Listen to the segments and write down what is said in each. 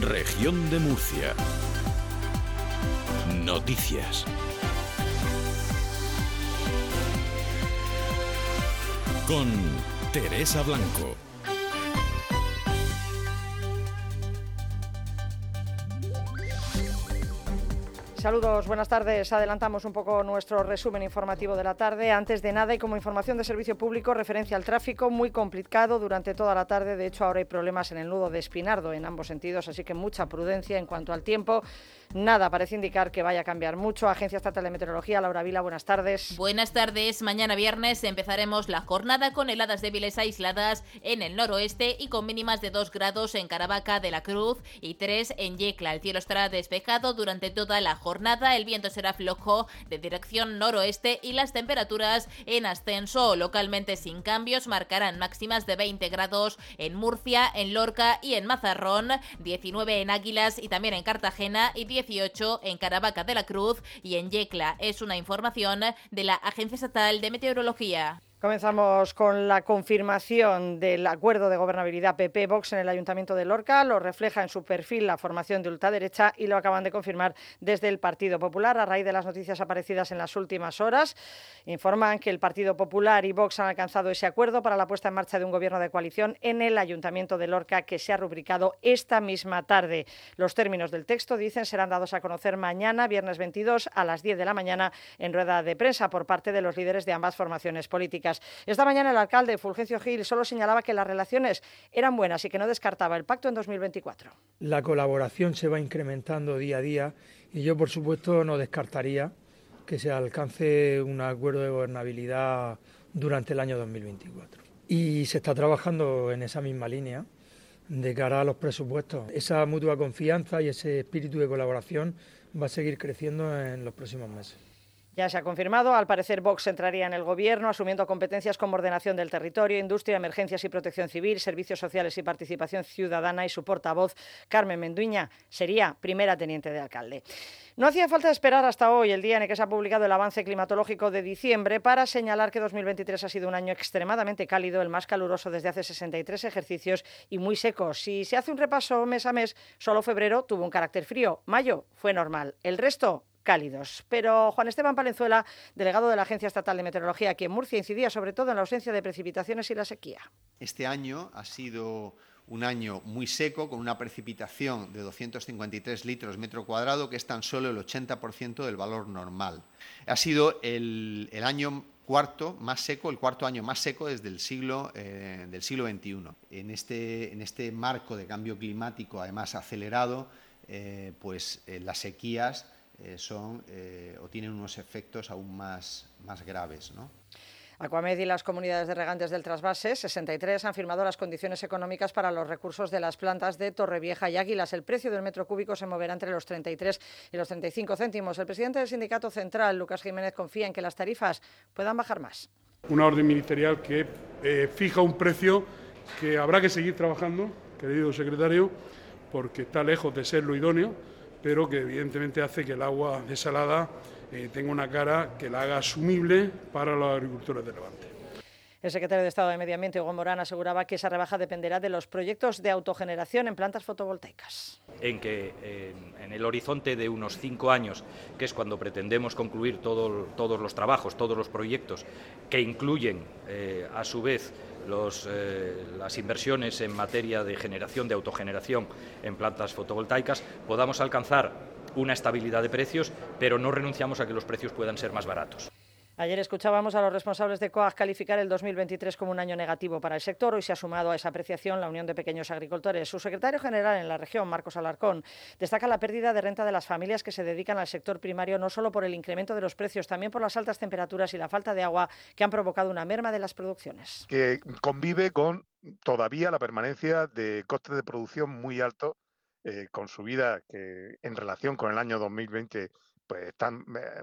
Región de Murcia. Noticias. Con Teresa Blanco. Saludos, buenas tardes. Adelantamos un poco nuestro resumen informativo de la tarde. Antes de nada y como información de servicio público, referencia al tráfico muy complicado durante toda la tarde. De hecho, ahora hay problemas en el nudo de Espinardo en ambos sentidos, así que mucha prudencia en cuanto al tiempo. Nada parece indicar que vaya a cambiar mucho. Agencia Estatal de Meteorología, Laura Vila, buenas tardes. Buenas tardes. Mañana viernes empezaremos la jornada con heladas débiles aisladas en el noroeste y con mínimas de 2 grados en Caravaca de la Cruz y 3 en Yecla. El cielo estará despejado durante toda la jornada. El viento será flojo de dirección noroeste y las temperaturas en ascenso localmente sin cambios marcarán máximas de 20 grados en Murcia, en Lorca y en Mazarrón, 19 en Águilas y también en Cartagena y 10 18 en Caravaca de la Cruz y en Yecla. Es una información de la Agencia Estatal de Meteorología. Comenzamos con la confirmación del acuerdo de gobernabilidad PP-Vox en el Ayuntamiento de Lorca. Lo refleja en su perfil la formación de ultraderecha y lo acaban de confirmar desde el Partido Popular a raíz de las noticias aparecidas en las últimas horas. Informan que el Partido Popular y Vox han alcanzado ese acuerdo para la puesta en marcha de un gobierno de coalición en el Ayuntamiento de Lorca que se ha rubricado esta misma tarde. Los términos del texto, dicen, serán dados a conocer mañana, viernes 22, a las 10 de la mañana, en rueda de prensa por parte de los líderes de ambas formaciones políticas. Esta mañana el alcalde Fulgencio Gil solo señalaba que las relaciones eran buenas y que no descartaba el pacto en 2024. La colaboración se va incrementando día a día y yo, por supuesto, no descartaría que se alcance un acuerdo de gobernabilidad durante el año 2024. Y se está trabajando en esa misma línea de cara a los presupuestos. Esa mutua confianza y ese espíritu de colaboración va a seguir creciendo en los próximos meses. Ya se ha confirmado, al parecer Vox entraría en el Gobierno asumiendo competencias como ordenación del territorio, industria, emergencias y protección civil, servicios sociales y participación ciudadana y su portavoz, Carmen Menduña, sería primera teniente de alcalde. No hacía falta esperar hasta hoy, el día en el que se ha publicado el avance climatológico de diciembre, para señalar que 2023 ha sido un año extremadamente cálido, el más caluroso desde hace 63 ejercicios y muy seco. Si se hace un repaso mes a mes, solo febrero tuvo un carácter frío, mayo fue normal, el resto cálidos. Pero Juan Esteban Palenzuela, delegado de la Agencia Estatal de Meteorología aquí en Murcia, incidía sobre todo en la ausencia de precipitaciones y la sequía. Este año ha sido un año muy seco, con una precipitación de 253 litros metro cuadrado, que es tan solo el 80% del valor normal. Ha sido el, año cuarto más seco, el cuarto año más seco desde el siglo, eh, del siglo XXI. En este, en este marco de cambio climático, además acelerado, eh, pues eh, las sequías eh, son eh, o tienen unos efectos aún más, más graves. ¿no? Aquamed y las comunidades de regantes del trasvase, 63, han firmado las condiciones económicas para los recursos de las plantas de Torrevieja y Águilas. El precio del metro cúbico se moverá entre los 33 y los 35 céntimos. El presidente del Sindicato Central, Lucas Jiménez, confía en que las tarifas puedan bajar más. Una orden ministerial que eh, fija un precio que habrá que seguir trabajando, querido secretario, porque está lejos de ser lo idóneo pero que evidentemente hace que el agua desalada eh, tenga una cara que la haga asumible para los agricultores de Levante. El secretario de Estado de Medio Ambiente, Hugo Morán, aseguraba que esa rebaja dependerá de los proyectos de autogeneración en plantas fotovoltaicas. En que en el horizonte de unos cinco años, que es cuando pretendemos concluir todos los trabajos, todos los proyectos, que incluyen eh, a su vez eh, las inversiones en materia de generación, de autogeneración en plantas fotovoltaicas, podamos alcanzar una estabilidad de precios, pero no renunciamos a que los precios puedan ser más baratos. Ayer escuchábamos a los responsables de COAG calificar el 2023 como un año negativo para el sector. Hoy se ha sumado a esa apreciación la Unión de Pequeños Agricultores. Su secretario general en la región, Marcos Alarcón, destaca la pérdida de renta de las familias que se dedican al sector primario no solo por el incremento de los precios, también por las altas temperaturas y la falta de agua que han provocado una merma de las producciones. Que convive con todavía la permanencia de costes de producción muy altos, eh, con subida que en relación con el año 2020 pues están, eh,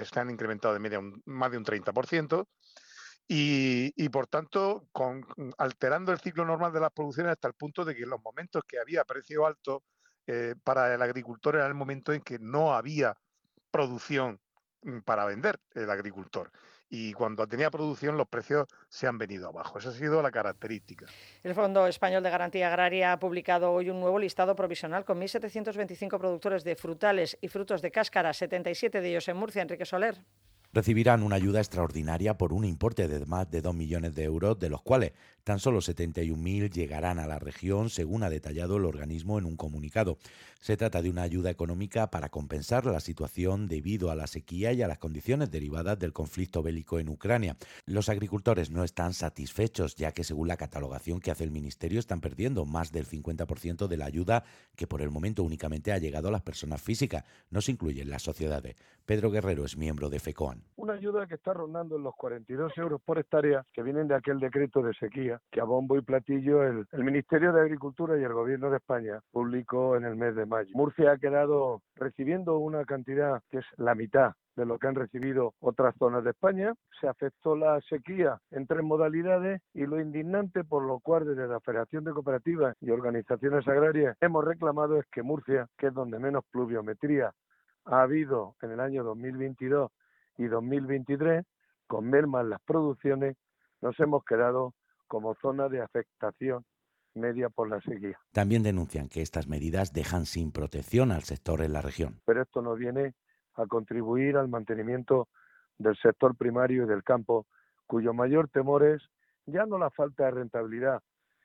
están incrementados de media más de un 30%. Y, por tanto, alterando el ciclo normal de las producciones hasta el punto de que en los momentos que había precio alto eh, para el agricultor era el momento en que no había producción mm, para vender el agricultor. Y cuando tenía producción los precios se han venido abajo. Esa ha sido la característica. El Fondo Español de Garantía Agraria ha publicado hoy un nuevo listado provisional con 1.725 productores de frutales y frutos de cáscara, 77 de ellos en Murcia. Enrique Soler recibirán una ayuda extraordinaria por un importe de más de 2 millones de euros, de los cuales tan solo 71.000 llegarán a la región, según ha detallado el organismo en un comunicado. Se trata de una ayuda económica para compensar la situación debido a la sequía y a las condiciones derivadas del conflicto bélico en Ucrania. Los agricultores no están satisfechos, ya que según la catalogación que hace el Ministerio están perdiendo más del 50% de la ayuda que por el momento únicamente ha llegado a las personas físicas. No se incluyen las sociedades. Pedro Guerrero es miembro de FECOAN. Una ayuda que está rondando en los 42 euros por hectárea que vienen de aquel decreto de sequía que a bombo y platillo el, Ministerio de Agricultura y el Gobierno de España publicó en el mes de mayo. Murcia ha quedado recibiendo una cantidad que es la mitad de lo que han recibido otras zonas de España. Se afectó la sequía en tres modalidades y lo indignante por lo cual desde la Federación de Cooperativas y Organizaciones Agrarias hemos reclamado es que Murcia, que es donde menos pluviometría ha habido en el año 2022 y 2023, con mermas las producciones, nos hemos quedado como zona de afectación media por la sequía. También denuncian que estas medidas dejan sin protección al sector en la región. Pero esto no viene a contribuir al mantenimiento del sector primario y del campo, cuyo mayor temor es ya no la falta de rentabilidad,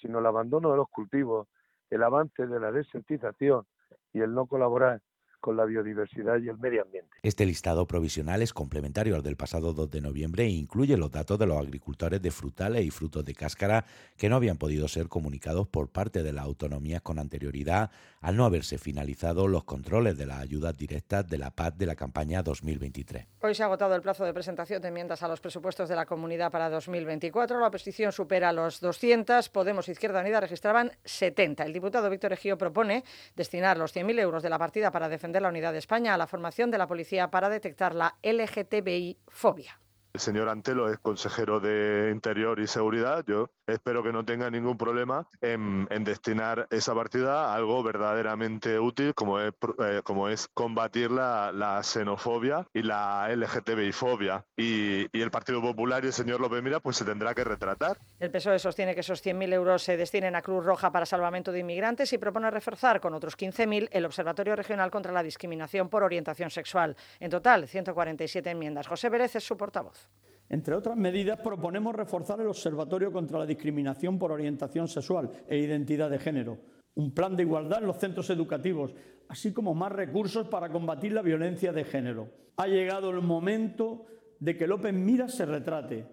sino el abandono de los cultivos, el avance de la desertización y el no colaborar con la biodiversidad y el medio ambiente. Este listado provisional es complementario al del pasado 2 de noviembre e incluye los datos de los agricultores de frutales y frutos de cáscara que no habían podido ser comunicados por parte de las autonomías con anterioridad al no haberse finalizado los controles de las ayudas directas de la PAC de la campaña 2023. Hoy se ha agotado el plazo de presentación de enmiendas a los presupuestos de la comunidad para 2024. La oposición supera los 200. Podemos Izquierda Unida registraban 70. El diputado Víctor Ejío propone destinar los 100.000 euros de la partida para defender de la Unidad de España a la formación de la policía para detectar la LGTBI-fobia. El señor Antelo es consejero de Interior y Seguridad. Yo espero que no tenga ningún problema en, destinar esa partida a algo verdaderamente útil, como es, eh, como es combatir la, xenofobia y la LGTBI-fobia. Y, el Partido Popular y el señor López Mira pues se tendrá que retratar. El PSOE sostiene que esos 100.000 euros se destinen a Cruz Roja para salvamento de inmigrantes y propone reforzar con otros 15.000 el Observatorio Regional contra la Discriminación por Orientación Sexual. En total, 147 enmiendas. José Pérez es su portavoz. Entre otras medidas, proponemos reforzar el Observatorio contra la Discriminación por Orientación Sexual e Identidad de Género, un plan de igualdad en los centros educativos, así como más recursos para combatir la violencia de género. Ha llegado el momento de que López Mira se retrate.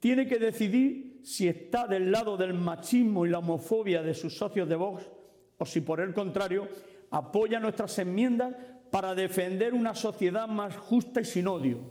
Tiene que decidir si está del lado del machismo y la homofobia de sus socios de Vox o si, por el contrario, apoya nuestras enmiendas para defender una sociedad más justa y sin odio.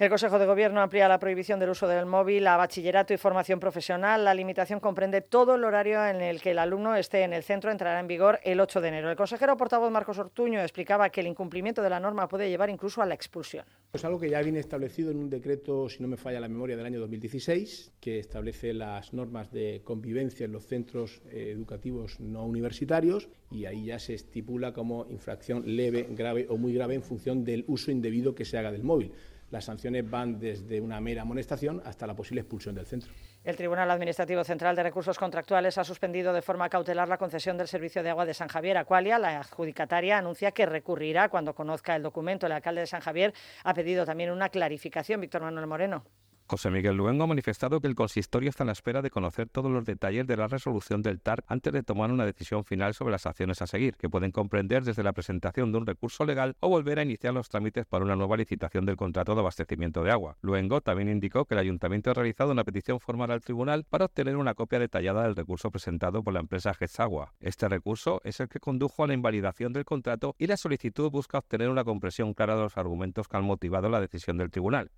El Consejo de Gobierno amplía la prohibición del uso del móvil a bachillerato y formación profesional. La limitación comprende todo el horario en el que el alumno esté en el centro. Entrará en vigor el 8 de enero. El consejero portavoz Marcos Ortuño explicaba que el incumplimiento de la norma puede llevar incluso a la expulsión. Es algo que ya viene establecido en un decreto, si no me falla la memoria, del año 2016, que establece las normas de convivencia en los centros eh, educativos no universitarios y ahí ya se estipula como infracción leve, grave o muy grave en función del uso indebido que se haga del móvil. Las sanciones van desde una mera amonestación hasta la posible expulsión del centro. El Tribunal Administrativo Central de Recursos Contractuales ha suspendido de forma cautelar la concesión del servicio de agua de San Javier. Aqualia, la adjudicataria, anuncia que recurrirá cuando conozca el documento. El alcalde de San Javier ha pedido también una clarificación. Víctor Manuel Moreno. José Miguel Luengo ha manifestado que el consistorio está en la espera de conocer todos los detalles de la resolución del TAR antes de tomar una decisión final sobre las acciones a seguir, que pueden comprender desde la presentación de un recurso legal o volver a iniciar los trámites para una nueva licitación del contrato de abastecimiento de agua. Luengo también indicó que el ayuntamiento ha realizado una petición formal al tribunal para obtener una copia detallada del recurso presentado por la empresa Getsagua. Este recurso es el que condujo a la invalidación del contrato y la solicitud busca obtener una compresión clara de los argumentos que han motivado la decisión del tribunal.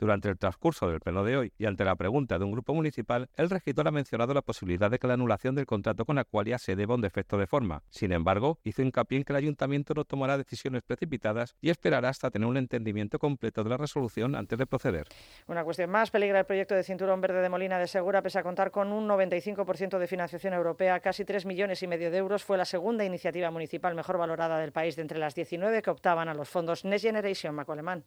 Durante el transcurso del pleno de hoy y ante la pregunta de un grupo municipal, el regidor ha mencionado la posibilidad de que la anulación del contrato con Aqualia se deba a un defecto de forma. Sin embargo, hizo hincapié en que el ayuntamiento no tomará decisiones precipitadas y esperará hasta tener un entendimiento completo de la resolución antes de proceder. Una cuestión más, peligra el proyecto de cinturón verde de Molina de Segura, pese a contar con un 95% de financiación europea, casi 3 millones y medio de euros, fue la segunda iniciativa municipal mejor valorada del país de entre las 19 que optaban a los fondos Next Generation Macolemán.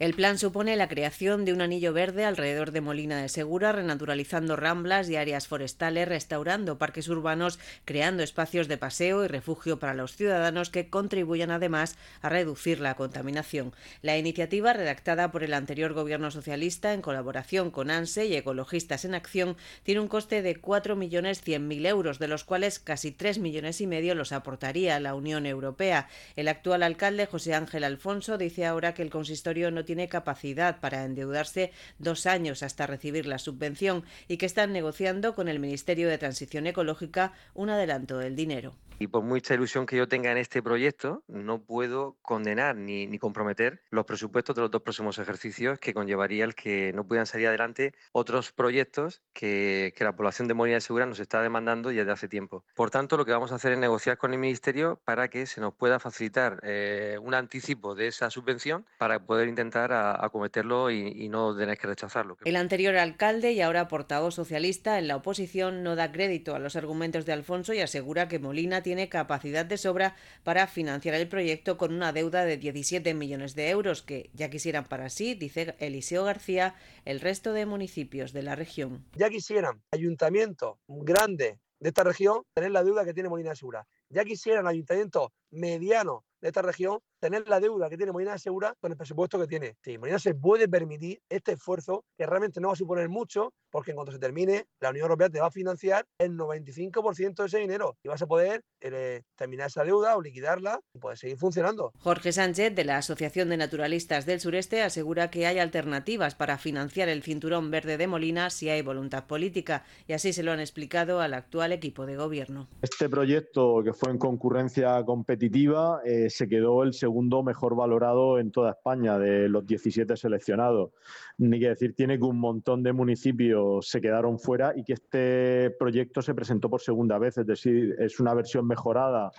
El plan supone la creación de un anillo verde alrededor de Molina de Segura, renaturalizando ramblas y áreas forestales, restaurando parques urbanos, creando espacios de paseo y refugio para los ciudadanos que contribuyan además a reducir la contaminación. La iniciativa, redactada por el anterior gobierno socialista en colaboración con ANSE y Ecologistas en Acción, tiene un coste de 4.100.000 euros, de los cuales casi 3 millones y medio los aportaría la Unión Europea. El actual alcalde, José Ángel Alfonso, dice ahora que el consistorio no tiene capacidad para endeudarse dos años hasta recibir la subvención y que están negociando con el Ministerio de Transición Ecológica un adelanto del dinero. Y por mucha ilusión que yo tenga en este proyecto, no puedo condenar ni, ni, comprometer los presupuestos de los dos próximos ejercicios que conllevaría el que no puedan salir adelante otros proyectos que, que la población de Molina de Segura nos está demandando desde hace tiempo. Por tanto, lo que vamos a hacer es negociar con el Ministerio para que se nos pueda facilitar eh, un anticipo de esa subvención para poder intentar acometerlo y, y no tener que rechazarlo. El anterior alcalde y ahora portavoz socialista en la oposición no da crédito a los argumentos de Alfonso y asegura que Molina tiene capacidad de sobra para financiar el proyecto con una deuda de 17 millones de euros que ya quisieran para sí, dice Eliseo García, el resto de municipios de la región. Ya quisieran ayuntamientos grandes de esta región tener la deuda que tiene Molina Segura. Ya quisieran ayuntamientos medianos de esta región tener la deuda que tiene Molina de Segura con el presupuesto que tiene. Sí, Molina se puede permitir este esfuerzo que realmente no va a suponer mucho porque en cuanto se termine la Unión Europea te va a financiar el 95% de ese dinero y vas a poder eh, terminar esa deuda o liquidarla y poder seguir funcionando. Jorge Sánchez de la Asociación de Naturalistas del Sureste asegura que hay alternativas para financiar el cinturón verde de Molina si hay voluntad política y así se lo han explicado al actual equipo de gobierno. Este proyecto que fue en concurrencia competitiva eh, se quedó el segundo mejor valorado en toda España de los 17 seleccionados. Ni que decir tiene que un montón de municipios se quedaron fuera y que este proyecto se presentó por segunda vez, es decir, es una versión mejorada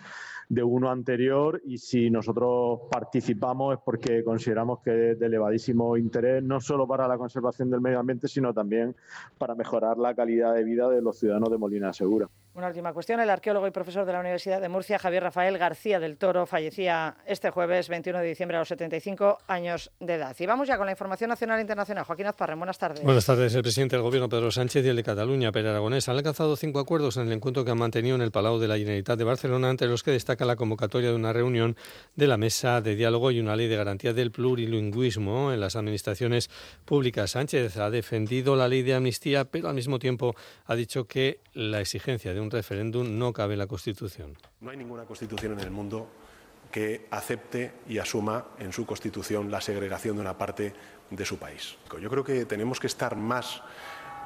de uno anterior y si nosotros participamos es porque consideramos que es de elevadísimo interés no solo para la conservación del medio ambiente, sino también para mejorar la calidad de vida de los ciudadanos de Molina Segura. Una última cuestión. El arqueólogo y profesor de la Universidad de Murcia, Javier Rafael García del Toro, fallecía este jueves 21 de diciembre a los 75 años de edad. Y vamos ya con la información nacional e internacional. Joaquín Azparren, buenas tardes. Buenas tardes. El presidente del Gobierno, Pedro Sánchez, y el de Cataluña, Pere Aragonés, han alcanzado cinco acuerdos en el encuentro que han mantenido en el Palau de la Generalitat de Barcelona, entre los que destaca la convocatoria de una reunión de la Mesa de Diálogo y una ley de garantía del plurilingüismo en las administraciones públicas. Sánchez ha defendido la ley de amnistía, pero al mismo tiempo ha dicho que la exigencia de un referéndum no cabe en la Constitución. No hay ninguna Constitución en el mundo que acepte y asuma en su Constitución la segregación de una parte de su país. Yo creo que tenemos que estar más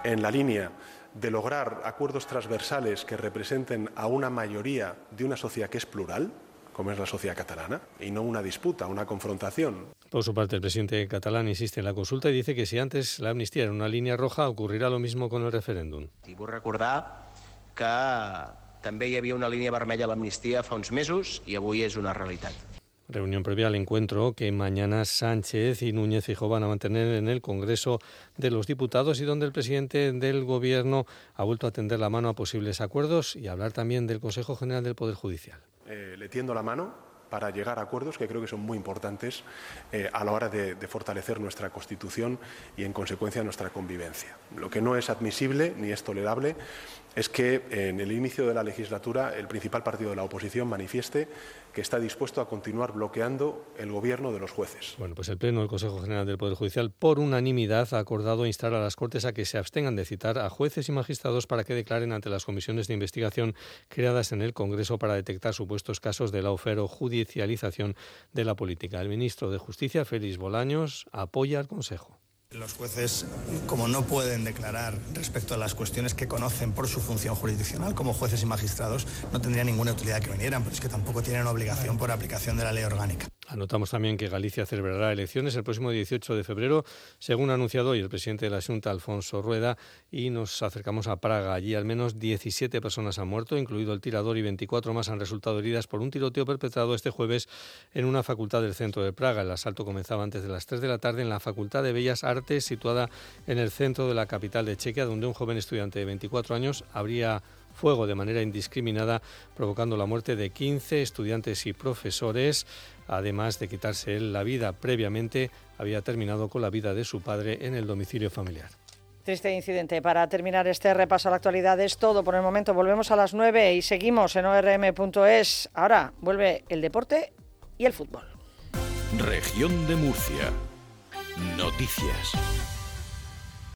en la línea de lograr acuerdos transversales que representen a una mayoría de una sociedad que es plural, como es la sociedad catalana, y no una disputa, una confrontación. Por su parte, el presidente catalán insiste en la consulta y dice que si antes la amnistía era una línea roja, ocurrirá lo mismo con el referéndum. Recordar que també hi havia una línia vermella a l'amnistia fa uns mesos i avui és una realitat. Reunión previa al encuentro que mañana Sánchez y Núñez Fijó van a mantener en el Congreso de los Diputados y donde el presidente del Gobierno ha vuelto a tender la mano a posibles acuerdos y hablar también del Consejo General del Poder Judicial. Eh, le tiendo la mano para llegar a acuerdos que creo que son muy importantes eh, a la hora de, de, fortalecer nuestra Constitución y, en consecuencia, nuestra convivencia. Lo que no es admisible ni es tolerable es que en el inicio de la legislatura el principal partido de la oposición manifieste que está dispuesto a continuar bloqueando el gobierno de los jueces. Bueno, pues el Pleno del Consejo General del Poder Judicial, por unanimidad, ha acordado instar a las Cortes a que se abstengan de citar a jueces y magistrados para que declaren ante las comisiones de investigación creadas en el Congreso para detectar supuestos casos de la oferta o judicialización de la política. El ministro de Justicia, Félix Bolaños, apoya al Consejo. Los jueces, como no pueden declarar respecto a las cuestiones que conocen por su función jurisdiccional como jueces y magistrados, no tendría ninguna utilidad que vinieran, pero es que tampoco tienen obligación por aplicación de la ley orgánica. Anotamos también que Galicia celebrará elecciones el próximo 18 de febrero, según ha anunciado hoy el presidente de la Junta, Alfonso Rueda, y nos acercamos a Praga. Allí al menos 17 personas han muerto, incluido el tirador, y 24 más han resultado heridas por un tiroteo perpetrado este jueves en una facultad del centro de Praga. El asalto comenzaba antes de las 3 de la tarde en la Facultad de Bellas Artes, situada en el centro de la capital de Chequia, donde un joven estudiante de 24 años habría fuego de manera indiscriminada, provocando la muerte de 15 estudiantes y profesores. Además de quitarse él la vida previamente, había terminado con la vida de su padre en el domicilio familiar. Triste incidente. Para terminar este repaso a la actualidad es todo por el momento. Volvemos a las 9 y seguimos en orm.es. Ahora vuelve el deporte y el fútbol. Región de Murcia. Noticias.